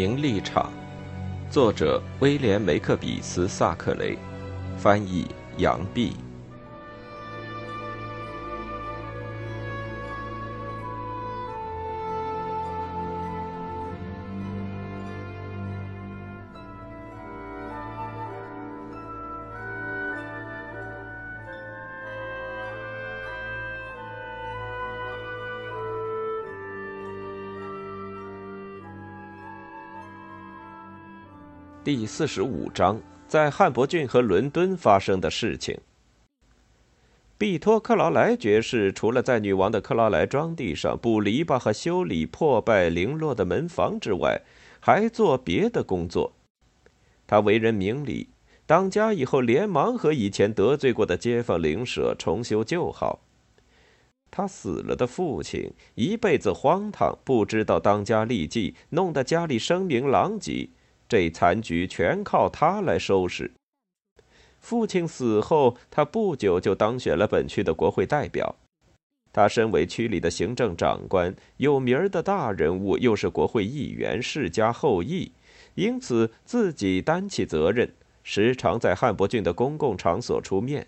名立场，作者威廉·梅克比斯·萨克雷，翻译杨碧。第四十五章，在汉伯郡和伦敦发生的事情。毕托克劳莱爵士除了在女王的克劳莱庄地上补篱笆和修理破败零落的门房之外，还做别的工作。他为人明理，当家以后连忙和以前得罪过的街坊邻舍重修旧好。他死了的父亲一辈子荒唐，不知道当家立绩，弄得家里声名狼藉。这残局全靠他来收拾。父亲死后，他不久就当选了本区的国会代表。他身为区里的行政长官，有名儿的大人物，又是国会议员世家后裔，因此自己担起责任，时常在汉伯郡的公共场所出面。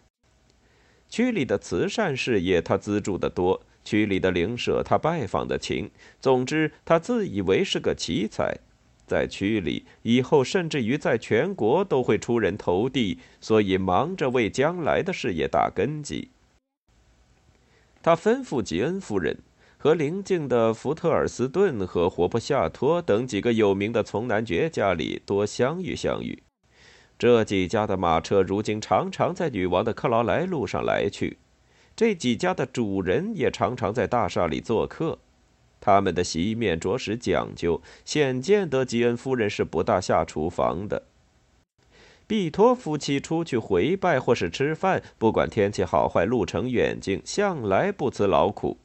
区里的慈善事业，他资助的多；区里的灵舍，他拜访的勤。总之，他自以为是个奇才。在区里，以后甚至于在全国都会出人头地，所以忙着为将来的事业打根基。他吩咐吉恩夫人和邻近的福特尔斯顿和活泼夏托等几个有名的从男爵家里多相遇相遇。这几家的马车如今常常在女王的克劳莱路上来去，这几家的主人也常常在大厦里做客。他们的席面着实讲究，显见得吉恩夫人是不大下厨房的。毕托夫妻出去回拜或是吃饭，不管天气好坏、路程远近，向来不辞劳苦。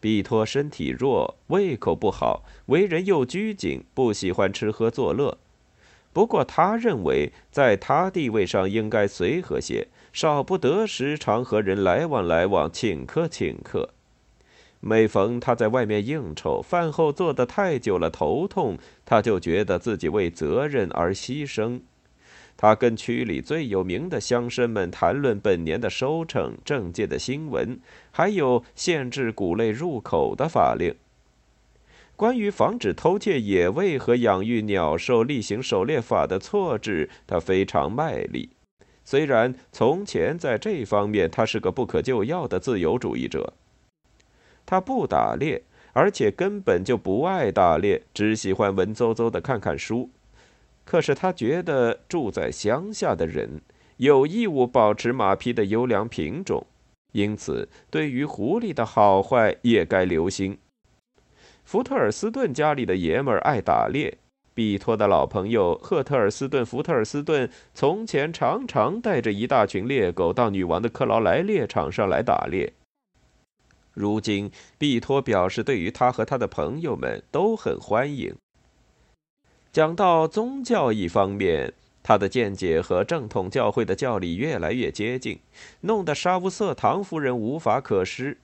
毕托身体弱，胃口不好，为人又拘谨，不喜欢吃喝作乐。不过他认为，在他地位上应该随和些，少不得时常和人来往来往，请客请客。每逢他在外面应酬，饭后坐得太久了头痛，他就觉得自己为责任而牺牲。他跟区里最有名的乡绅们谈论本年的收成、政界的新闻，还有限制谷类入口的法令。关于防止偷窃野味和养育鸟兽、例行狩猎法的措置，他非常卖力。虽然从前在这方面他是个不可救药的自由主义者。他不打猎，而且根本就不爱打猎，只喜欢文绉绉的看看书。可是他觉得住在乡下的人有义务保持马匹的优良品种，因此对于狐狸的好坏也该留心。福特尔斯顿家里的爷们儿爱打猎，比托的老朋友赫特尔斯顿·福特尔斯顿从前常常带着一大群猎狗到女王的克劳莱猎场上来打猎。如今，毕托表示，对于他和他的朋友们都很欢迎。讲到宗教一方面，他的见解和正统教会的教理越来越接近，弄得沙乌瑟唐夫人无法可施。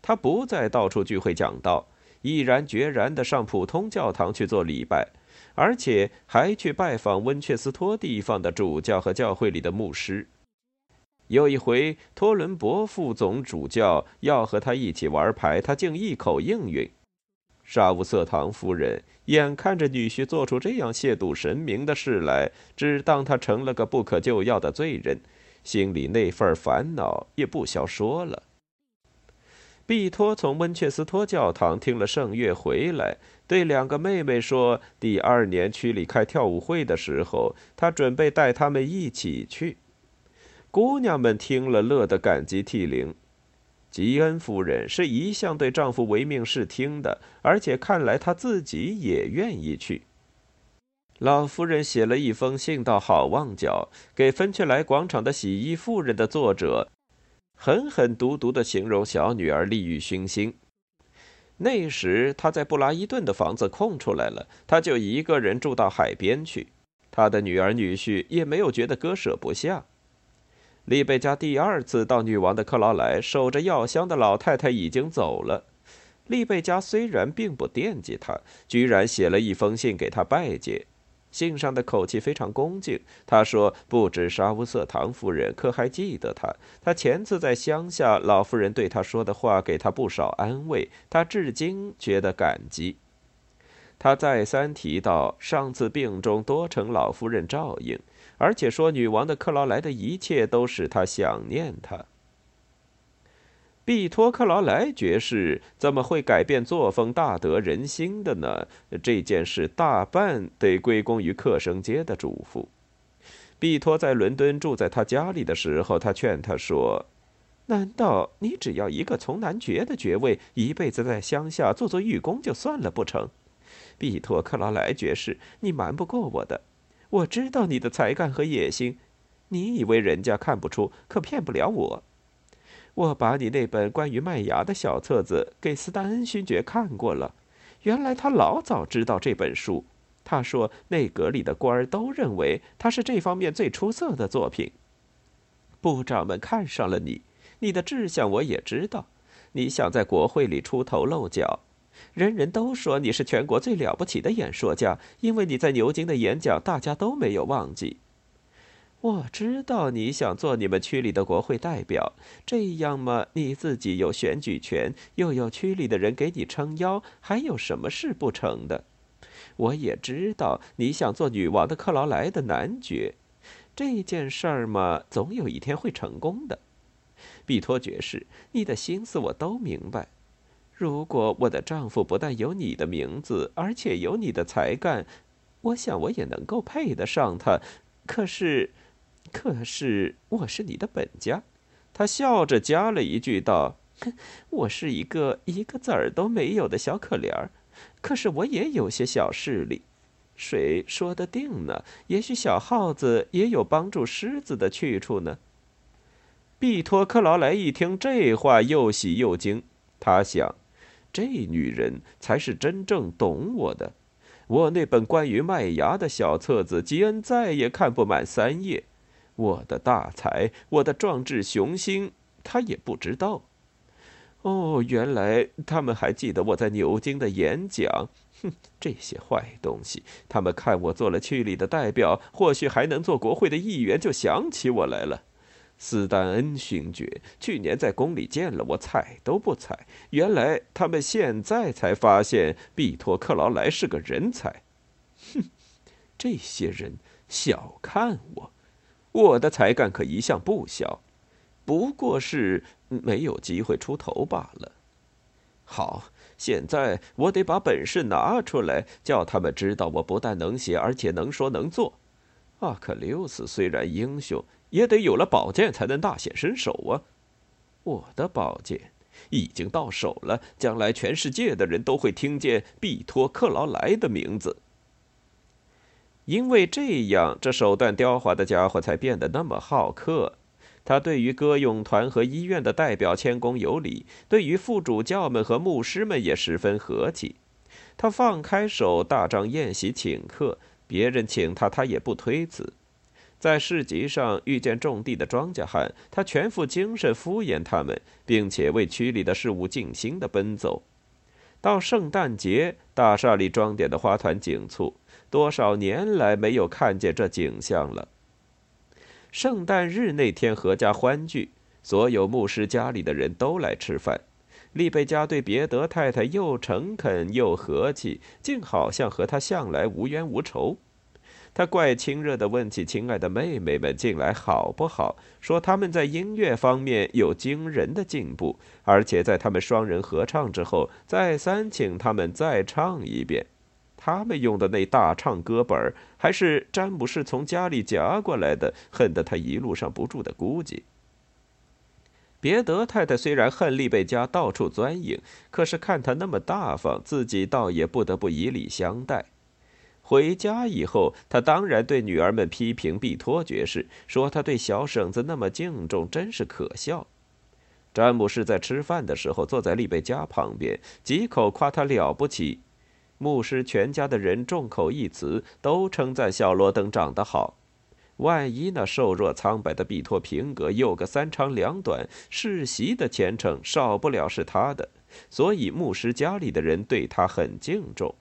他不再到处聚会讲道，毅然决然地上普通教堂去做礼拜，而且还去拜访温切斯托地方的主教和教会里的牧师。有一回，托伦伯副总主教要和他一起玩牌，他竟一口应允。沙乌瑟唐夫人眼看着女婿做出这样亵渎神明的事来，只当他成了个不可救药的罪人，心里那份烦恼也不消说了。毕托从温切斯托教堂听了圣乐回来，对两个妹妹说：“第二年区里开跳舞会的时候，他准备带他们一起去。”姑娘们听了，乐得感激涕零。吉恩夫人是一向对丈夫唯命是听的，而且看来她自己也愿意去。老夫人写了一封信到好望角，给芬雀莱广场的洗衣妇人的作者，狠狠毒毒的形容小女儿利欲熏心。那时她在布拉伊顿的房子空出来了，她就一个人住到海边去。她的女儿女婿也没有觉得割舍不下。丽贝加第二次到女王的克劳莱，守着药箱的老太太已经走了。利贝加虽然并不惦记他，居然写了一封信给他拜见。信上的口气非常恭敬。他说：“不止沙乌瑟唐夫人，可还记得他？他前次在乡下，老夫人对他说的话，给他不少安慰。他至今觉得感激。他再三提到上次病中多承老夫人照应，而且说女王的克劳莱的一切都使他想念他。”毕托克劳莱爵士怎么会改变作风、大得人心的呢？这件事大半得归功于克生街的嘱咐。毕托在伦敦住在他家里的时候，他劝他说：“难道你只要一个从男爵的爵位，一辈子在乡下做做御工就算了不成？”毕托克劳莱爵士，你瞒不过我的。我知道你的才干和野心，你以为人家看不出，可骗不了我。我把你那本关于麦芽的小册子给斯丹恩勋爵看过了，原来他老早知道这本书。他说内阁里的官儿都认为他是这方面最出色的作品。部长们看上了你，你的志向我也知道。你想在国会里出头露脚，人人都说你是全国最了不起的演说家，因为你在牛津的演讲大家都没有忘记。我知道你想做你们区里的国会代表，这样嘛，你自己有选举权，又有区里的人给你撑腰，还有什么事不成的？我也知道你想做女王的克劳莱的男爵，这件事儿嘛，总有一天会成功的。比托爵士，你的心思我都明白。如果我的丈夫不但有你的名字，而且有你的才干，我想我也能够配得上他。可是。可是我是你的本家，他笑着加了一句道：“ 我是一个一个子儿都没有的小可怜儿，可是我也有些小势力，谁说得定呢？也许小耗子也有帮助狮子的去处呢。”毕托克劳莱一听这话，又喜又惊。他想，这女人才是真正懂我的。我那本关于麦芽的小册子，吉恩再也看不满三页。我的大才，我的壮志雄心，他也不知道。哦，原来他们还记得我在牛津的演讲。哼，这些坏东西！他们看我做了区里的代表，或许还能做国会的议员，就想起我来了。斯丹恩勋爵去年在宫里见了我，睬都不睬。原来他们现在才发现毕托克劳莱是个人才。哼，这些人小看我。我的才干可一向不小，不过是没有机会出头罢了。好，现在我得把本事拿出来，叫他们知道我不但能写，而且能说能做。阿克琉斯虽然英雄，也得有了宝剑才能大显身手啊！我的宝剑已经到手了，将来全世界的人都会听见毕托克劳莱的名字。因为这样，这手段刁滑的家伙才变得那么好客。他对于歌咏团和医院的代表谦恭有礼，对于副主教们和牧师们也十分和气。他放开手，大张宴席请客，别人请他，他也不推辞。在市集上遇见种地的庄稼汉，他全副精神敷衍他们，并且为区里的事务尽心的奔走。到圣诞节，大厦里装点的花团锦簇。多少年来没有看见这景象了。圣诞日那天，阖家欢聚，所有牧师家里的人都来吃饭。利贝加对别德太太又诚恳又和气，竟好像和他向来无冤无仇。他怪亲热地问起亲爱的妹妹们近来好不好，说他们在音乐方面有惊人的进步，而且在他们双人合唱之后，再三请他们再唱一遍。他们用的那大唱歌本还是詹姆士从家里夹过来的，恨得他一路上不住的估计。别德太太虽然恨利贝加到处钻营，可是看他那么大方，自己倒也不得不以礼相待。回家以后，他当然对女儿们批评毕托爵士，说他对小婶子那么敬重，真是可笑。詹姆士在吃饭的时候坐在利贝加旁边，几口夸他了不起。牧师全家的人众口一词，都称赞小罗登长得好。万一那瘦弱苍白的毕托平格有个三长两短，世袭的前程少不了是他的。所以牧师家里的人对他很敬重。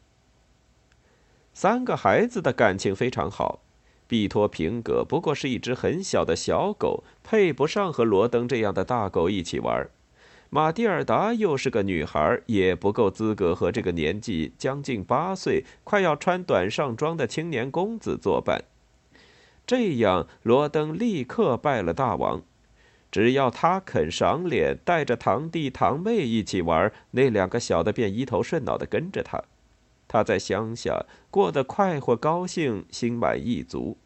三个孩子的感情非常好。毕托平格不过是一只很小的小狗，配不上和罗登这样的大狗一起玩。马蒂尔达又是个女孩，也不够资格和这个年纪将近八岁、快要穿短上装的青年公子作伴。这样，罗登立刻拜了大王。只要他肯赏脸，带着堂弟堂妹一起玩，那两个小的便一头顺脑的跟着他。他在乡下过得快活高兴，心满意足。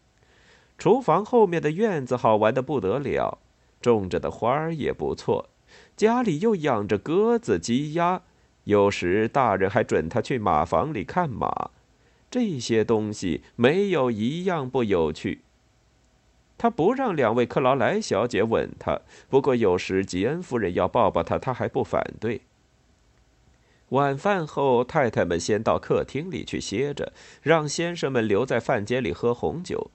厨房后面的院子好玩的不得了，种着的花儿也不错。家里又养着鸽子、鸡鸭，有时大人还准他去马房里看马。这些东西没有一样不有趣。他不让两位克劳莱小姐吻他，不过有时吉恩夫人要抱抱他，他还不反对。晚饭后，太太们先到客厅里去歇着，让先生们留在饭间里喝红酒。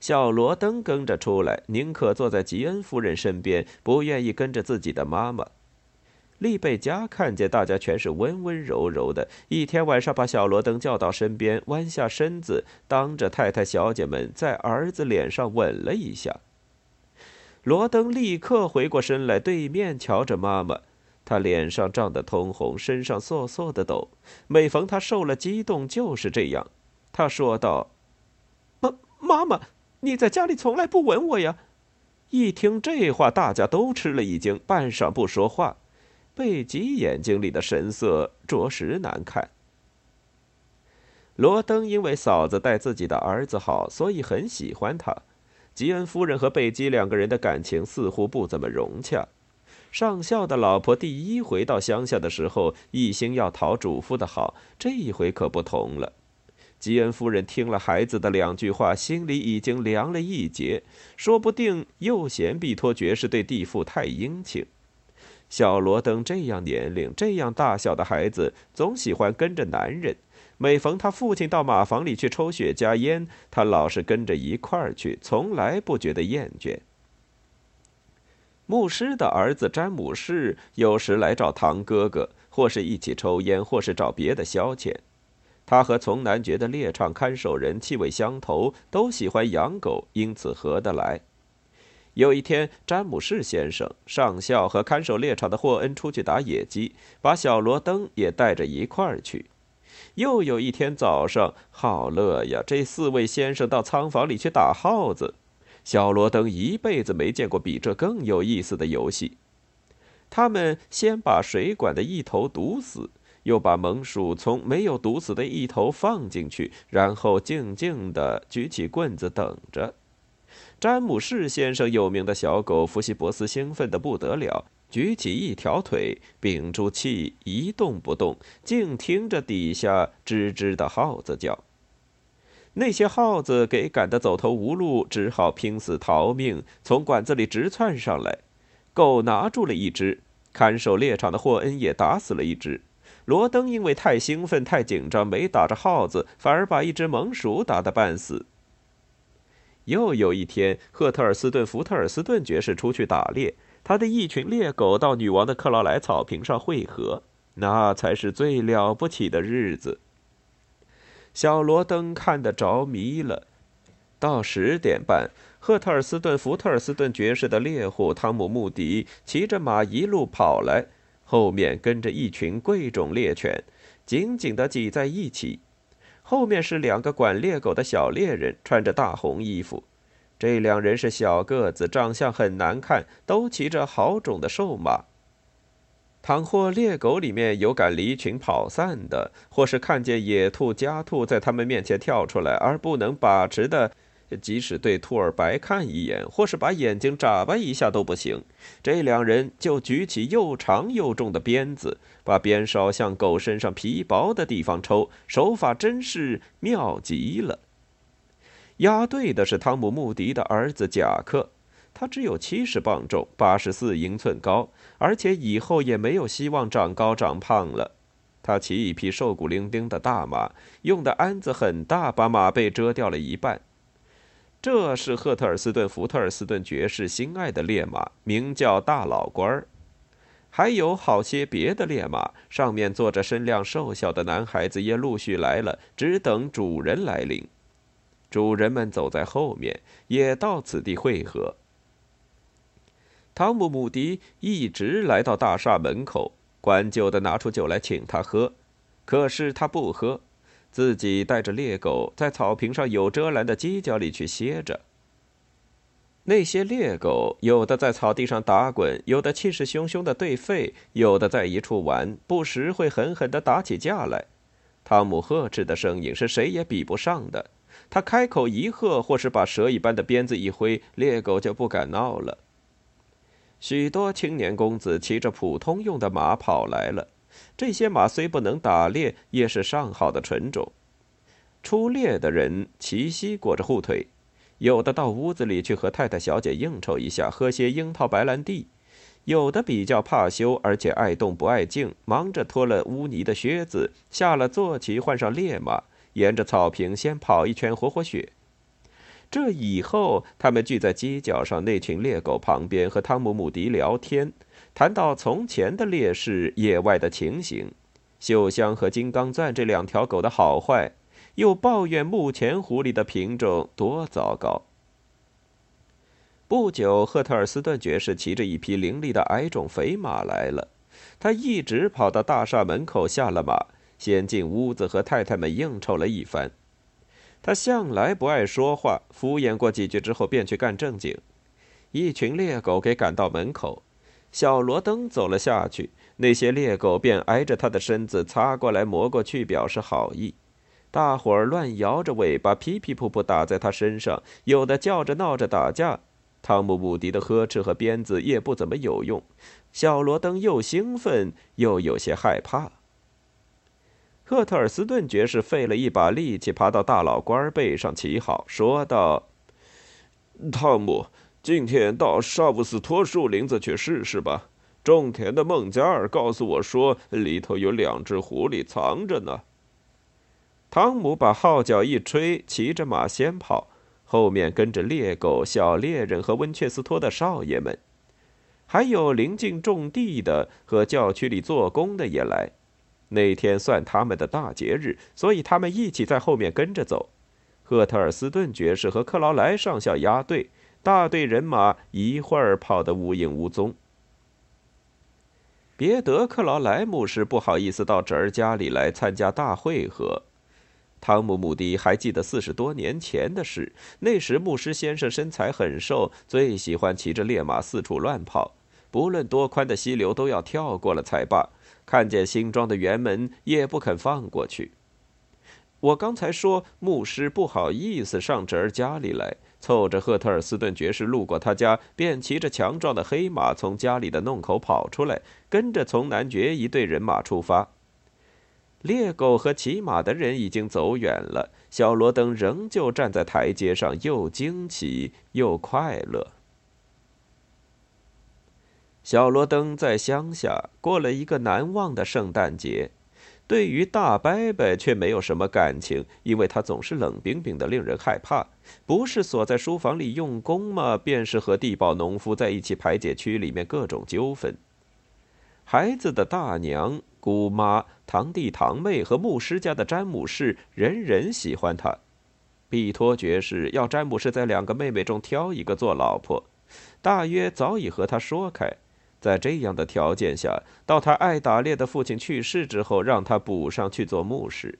小罗登跟着出来，宁可坐在吉恩夫人身边，不愿意跟着自己的妈妈。丽贝佳看见大家全是温温柔柔的，一天晚上把小罗登叫到身边，弯下身子，当着太太小姐们在儿子脸上吻了一下。罗登立刻回过身来，对面瞧着妈妈。他脸上涨得通红，身上瑟瑟的抖。每逢他受了激动，就是这样。他说道：“妈，妈妈，你在家里从来不吻我呀！”一听这话，大家都吃了一惊，半晌不说话。贝吉眼睛里的神色着实难看。罗登因为嫂子待自己的儿子好，所以很喜欢他。吉恩夫人和贝基两个人的感情似乎不怎么融洽。上校的老婆第一回到乡下的时候，一心要讨主妇的好，这一回可不同了。吉恩夫人听了孩子的两句话，心里已经凉了一截，说不定又嫌毕托爵士对地妇太殷勤。小罗登这样年龄、这样大小的孩子，总喜欢跟着男人。每逢他父亲到马房里去抽雪茄烟，他老是跟着一块儿去，从来不觉得厌倦。牧师的儿子詹姆士有时来找堂哥哥，或是一起抽烟，或是找别的消遣。他和从男爵的猎场看守人气味相投，都喜欢养狗，因此合得来。有一天，詹姆士先生、上校和看守猎场的霍恩出去打野鸡，把小罗登也带着一块儿去。又有一天早上，好乐呀！这四位先生到仓房里去打耗子。小罗登一辈子没见过比这更有意思的游戏。他们先把水管的一头堵死，又把萌鼠从没有堵死的一头放进去，然后静静地举起棍子等着。詹姆士先生有名的小狗福西伯斯兴奋得不得了，举起一条腿，屏住气，一动不动，静听着底下吱吱的耗子叫。那些耗子给赶得走投无路，只好拼死逃命，从管子里直窜上来。狗拿住了一只，看守猎场的霍恩也打死了一只。罗登因为太兴奋、太紧张，没打着耗子，反而把一只猛鼠打得半死。又有一天，赫特尔斯顿·福特尔斯顿爵士出去打猎，他的一群猎狗到女王的克劳莱草坪上汇合，那才是最了不起的日子。小罗登看得着迷了。到十点半，赫特尔斯顿·福特尔斯顿爵士的猎户汤姆·穆迪骑着马一路跑来，后面跟着一群贵种猎犬，紧紧地挤在一起。后面是两个管猎狗的小猎人，穿着大红衣服。这两人是小个子，长相很难看，都骑着好种的瘦马。倘或猎狗里面有敢离群跑散的，或是看见野兔、家兔在他们面前跳出来而不能把持的，即使对兔儿白看一眼，或是把眼睛眨巴一下都不行，这两人就举起又长又重的鞭子，把鞭梢向狗身上皮薄的地方抽，手法真是妙极了。押对的是汤姆·穆迪的儿子贾克。他只有七十磅重，八十四英寸高，而且以后也没有希望长高长胖了。他骑一匹瘦骨伶仃的大马，用的鞍子很大，把马背遮掉了一半。这是赫特尔斯顿·福特尔斯顿爵士心爱的烈马，名叫大老官儿。还有好些别的烈马，上面坐着身量瘦小的男孩子，也陆续来了，只等主人来临。主人们走在后面，也到此地汇合。汤姆·姆迪一直来到大厦门口，管酒的拿出酒来请他喝，可是他不喝，自己带着猎狗在草坪上有遮拦的犄角里去歇着。那些猎狗有的在草地上打滚，有的气势汹汹的对吠，有的在一处玩，不时会狠狠地打起架来。汤姆呵斥的声音是谁也比不上的。他开口一喝，或是把蛇一般的鞭子一挥，猎狗就不敢闹了。许多青年公子骑着普通用的马跑来了，这些马虽不能打猎，也是上好的纯种。出猎的人齐膝裹着护腿。有的到屋子里去和太太小姐应酬一下，喝些樱桃白兰地；有的比较怕羞，而且爱动不爱静，忙着脱了污泥的靴子，下了坐骑，换上烈马，沿着草坪先跑一圈，活活血。这以后，他们聚在犄角上那群猎狗旁边，和汤姆·姆迪聊天，谈到从前的猎事、野外的情形，秀香和金刚钻这两条狗的好坏。又抱怨目前狐狸的品种多糟糕。不久，赫特尔斯顿爵士骑着一匹伶俐的矮种肥马来了，他一直跑到大厦门口下了马，先进屋子和太太们应酬了一番。他向来不爱说话，敷衍过几句之后，便去干正经。一群猎狗给赶到门口，小罗登走了下去，那些猎狗便挨着他的身子擦过来、磨过去，表示好意。大伙儿乱摇着尾巴，噼噼噗噗打在他身上，有的叫着闹着打架。汤姆·穆迪的呵斥和鞭子也不怎么有用。小罗登又兴奋又有些害怕。赫特尔斯顿爵士费了一把力气爬到大老官背上骑好，说道：“汤姆，今天到沙布斯托树林子去试试吧。种田的孟加尔告诉我说，里头有两只狐狸藏着呢。”汤姆把号角一吹，骑着马先跑，后面跟着猎狗、小猎人和温切斯托的少爷们，还有邻近种地的和教区里做工的也来。那天算他们的大节日，所以他们一起在后面跟着走。赫特尔斯顿爵士和克劳莱上校押队，大队人马一会儿跑得无影无踪。别德克劳莱牧师不好意思到侄儿家里来参加大会合。汤姆·姆迪还记得四十多年前的事。那时，牧师先生身材很瘦，最喜欢骑着烈马四处乱跑，不论多宽的溪流都要跳过了才罢。看见新装的园门，也不肯放过去。我刚才说，牧师不好意思上侄儿家里来，凑着赫特尔斯顿爵士路过他家，便骑着强壮的黑马从家里的弄口跑出来，跟着从男爵一队人马出发。猎狗和骑马的人已经走远了，小罗登仍旧站在台阶上，又惊奇又快乐。小罗登在乡下过了一个难忘的圣诞节，对于大伯伯却没有什么感情，因为他总是冷冰冰的，令人害怕。不是锁在书房里用功吗？便是和地保农夫在一起排解区里面各种纠纷。孩子的大娘。姑妈、堂弟、堂妹和牧师家的詹姆士，人人喜欢他。毕托爵士要詹姆士在两个妹妹中挑一个做老婆，大约早已和他说开。在这样的条件下，到他爱打猎的父亲去世之后，让他补上去做牧师。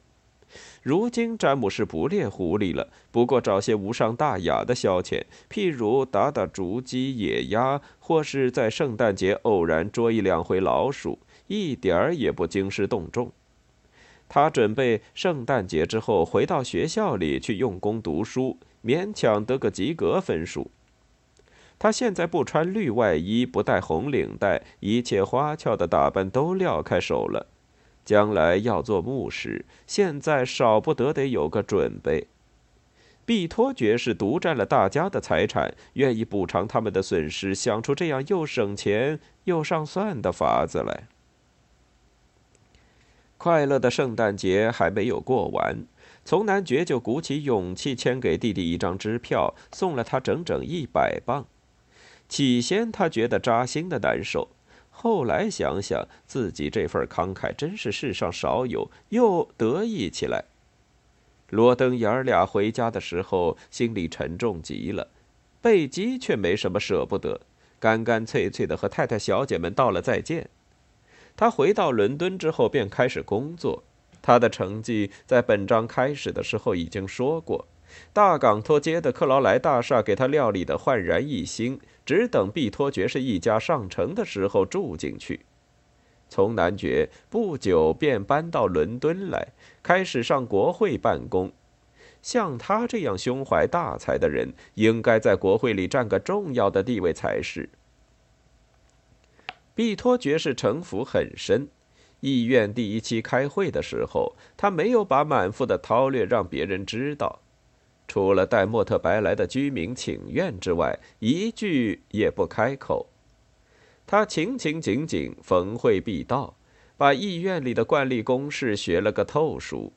如今詹姆士不猎狐狸了，不过找些无伤大雅的消遣，譬如打打竹鸡、野鸭，或是在圣诞节偶然捉一两回老鼠。一点儿也不惊师动众。他准备圣诞节之后回到学校里去用功读书，勉强得个及格分数。他现在不穿绿外衣，不戴红领带，一切花俏的打扮都撂开手了。将来要做牧师，现在少不得得有个准备。毕托爵士独占了大家的财产，愿意补偿他们的损失，想出这样又省钱又上算的法子来。快乐的圣诞节还没有过完，从男爵就鼓起勇气签给弟弟一张支票，送了他整整一百磅。起先他觉得扎心的难受，后来想想，自己这份慷慨真是世上少有，又得意起来。罗登爷儿俩回家的时候，心里沉重极了。贝基却没什么舍不得，干干脆脆的和太太、小姐们道了再见。他回到伦敦之后，便开始工作。他的成绩在本章开始的时候已经说过。大港托街的克劳莱大厦给他料理的焕然一新，只等毕托爵士一家上城的时候住进去。从男爵不久便搬到伦敦来，开始上国会办公。像他这样胸怀大才的人，应该在国会里占个重要的地位才是。毕托爵士城府很深，议院第一期开会的时候，他没有把满腹的韬略让别人知道。除了带莫特白来的居民请愿之外，一句也不开口。他勤勤谨谨，逢会必到，把议院里的惯例公事学了个透熟。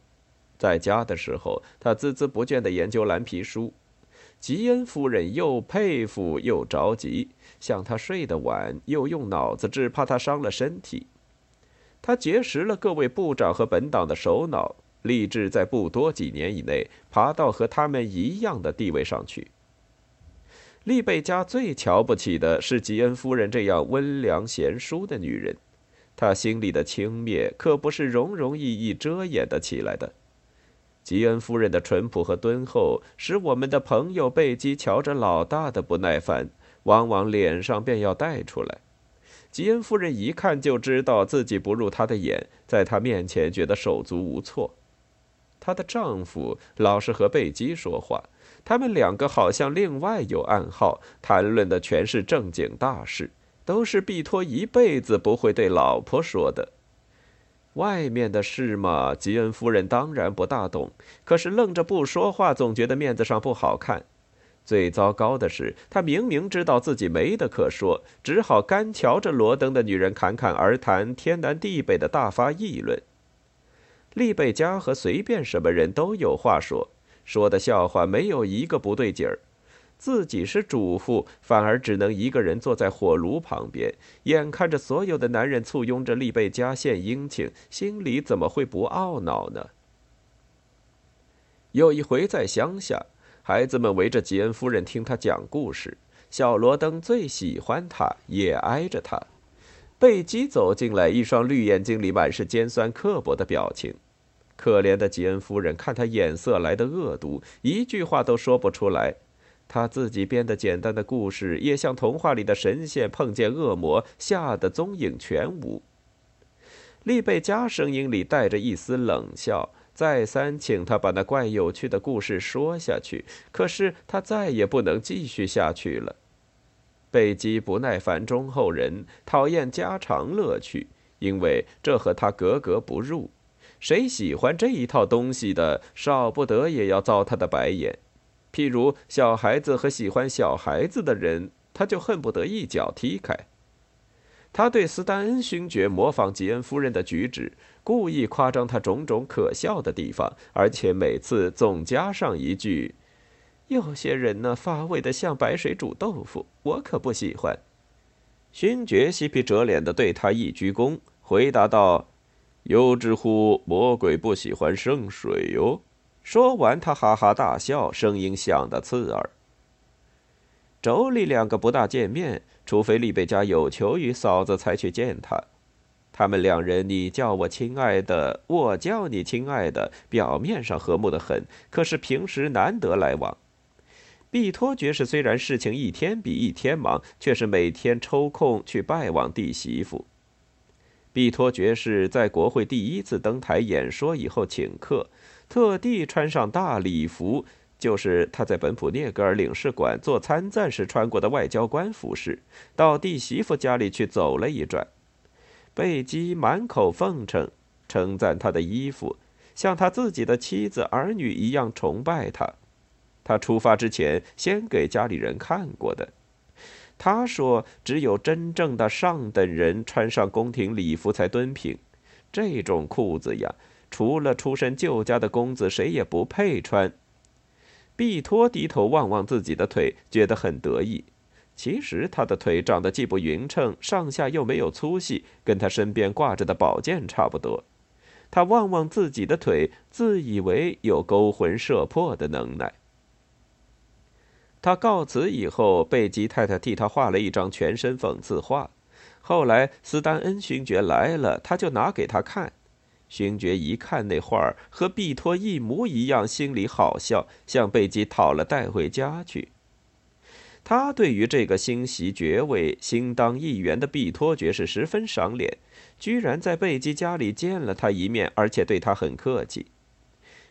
在家的时候，他孜孜不倦地研究蓝皮书。吉恩夫人又佩服又着急，想他睡得晚，又用脑子，只怕他伤了身体。他结识了各位部长和本党的首脑。立志在不多几年以内爬到和他们一样的地位上去。利贝加最瞧不起的是吉恩夫人这样温良贤淑的女人，她心里的轻蔑可不是容容易易遮掩的起来的。吉恩夫人的淳朴和敦厚，使我们的朋友贝基瞧着老大的不耐烦，往往脸上便要带出来。吉恩夫人一看就知道自己不入他的眼，在他面前觉得手足无措。她的丈夫老是和贝基说话，他们两个好像另外有暗号，谈论的全是正经大事，都是毕托一辈子不会对老婆说的。外面的事嘛，吉恩夫人当然不大懂，可是愣着不说话，总觉得面子上不好看。最糟糕的是，她明明知道自己没得可说，只好干瞧着罗登的女人侃侃而谈，天南地北的大发议论。利贝加和随便什么人都有话说，说的笑话没有一个不对劲儿。自己是主妇，反而只能一个人坐在火炉旁边，眼看着所有的男人簇拥着利贝加献殷勤，心里怎么会不懊恼呢？有一回在乡下，孩子们围着吉恩夫人听他讲故事，小罗登最喜欢他，也挨着他。贝基走进来，一双绿眼睛里满是尖酸刻薄的表情。可怜的吉恩夫人看他眼色来的恶毒，一句话都说不出来。他自己编的简单的故事，也像童话里的神仙碰见恶魔，吓得踪影全无。利贝加声音里带着一丝冷笑，再三请他把那怪有趣的故事说下去，可是他再也不能继续下去了。贝基不耐烦忠厚人，讨厌家常乐趣，因为这和他格格不入。谁喜欢这一套东西的，少不得也要遭他的白眼。譬如小孩子和喜欢小孩子的人，他就恨不得一脚踢开。他对斯丹恩勋爵模仿吉恩夫人的举止，故意夸张他种种可笑的地方，而且每次总加上一句。有些人呢，发味的像白水煮豆腐，我可不喜欢。勋爵嬉皮折脸的对他一鞠躬，回答道：“有之乎？魔鬼不喜欢圣水哟。”说完，他哈哈大笑，声音响得刺耳。妯娌两个不大见面，除非利贝加有求于嫂子才去见他。他们两人，你叫我亲爱的，我叫你亲爱的，表面上和睦的很，可是平时难得来往。毕托爵士虽然事情一天比一天忙，却是每天抽空去拜望弟媳妇。毕托爵士在国会第一次登台演说以后请客，特地穿上大礼服，就是他在本普涅格尔领事馆做参赞时穿过的外交官服饰，到弟媳妇家里去走了一转。贝基满口奉承，称赞他的衣服，像他自己的妻子儿女一样崇拜他。他出发之前，先给家里人看过的。他说：“只有真正的上等人穿上宫廷礼服才敦品。这种裤子呀，除了出身旧家的公子，谁也不配穿。”毕托低头望望自己的腿，觉得很得意。其实他的腿长得既不匀称，上下又没有粗细，跟他身边挂着的宝剑差不多。他望望自己的腿，自以为有勾魂摄魄的能耐。他告辞以后，贝吉太太替他画了一张全身讽刺画。后来斯丹恩勋爵来了，他就拿给他看。勋爵一看那画儿和毕托一模一样，心里好笑，向贝吉讨了带回家去。他对于这个新袭爵位、新当议员的毕托爵士十分赏脸，居然在贝基家里见了他一面，而且对他很客气。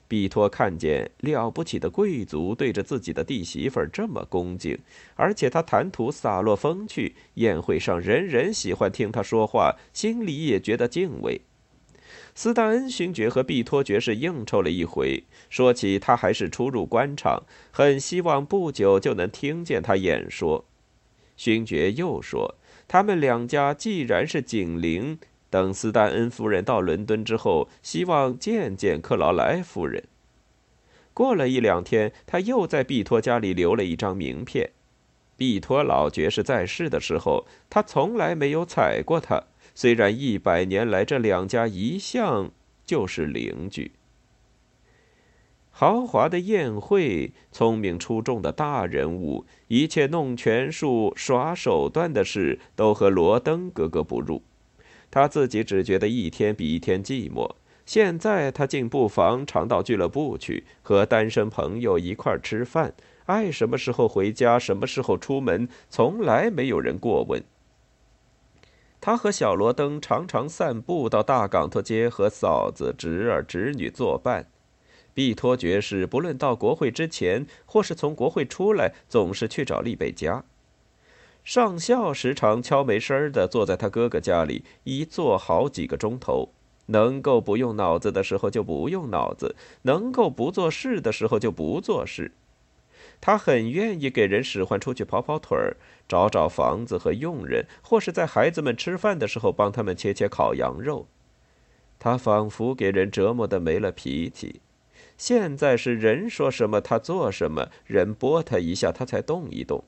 毕托看见了不起的贵族对着自己的弟媳妇这么恭敬，而且他谈吐洒落风趣，宴会上人人喜欢听他说话，心里也觉得敬畏。斯大恩勋爵和毕托爵士应酬了一回，说起他还是初入官场，很希望不久就能听见他演说。勋爵又说，他们两家既然是紧邻，等斯丹恩夫人到伦敦之后，希望见见克劳莱夫人。过了一两天，他又在毕托家里留了一张名片。毕托老爵士在世的时候，他从来没有踩过他。虽然一百年来这两家一向就是邻居，豪华的宴会，聪明出众的大人物，一切弄权术、耍手段的事，都和罗登格格不入。他自己只觉得一天比一天寂寞。现在他竟不妨常到俱乐部去，和单身朋友一块吃饭，爱什么时候回家，什么时候出门，从来没有人过问。他和小罗登常常散步到大港头街，和嫂子、侄儿、侄女作伴。毕托爵士不论到国会之前，或是从国会出来，总是去找丽贝家。上校时常悄没声儿地坐在他哥哥家里，一坐好几个钟头。能够不用脑子的时候就不用脑子，能够不做事的时候就不做事。他很愿意给人使唤出去跑跑腿儿，找找房子和佣人，或是在孩子们吃饭的时候帮他们切切烤羊肉。他仿佛给人折磨的没了脾气。现在是人说什么他做什么，人拨他一下他才动一动。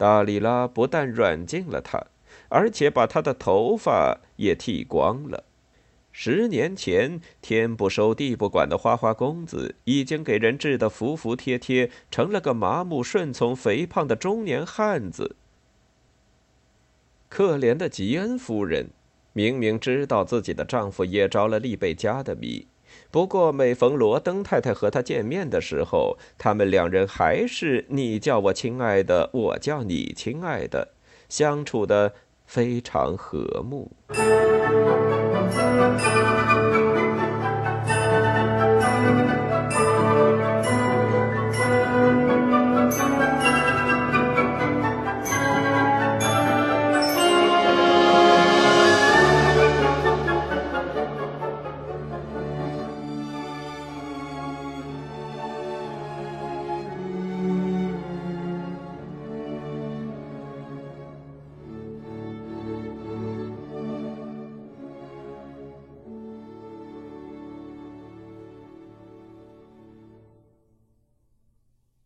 达里拉不但软禁了他，而且把他的头发也剃光了。十年前，天不收地不管的花花公子，已经给人治得服服帖帖，成了个麻木顺从、肥胖的中年汉子。可怜的吉恩夫人，明明知道自己的丈夫也着了丽贝加的迷，不过每逢罗登太太和他见面的时候，他们两人还是你叫我亲爱的，我叫你亲爱的，相处的非常和睦。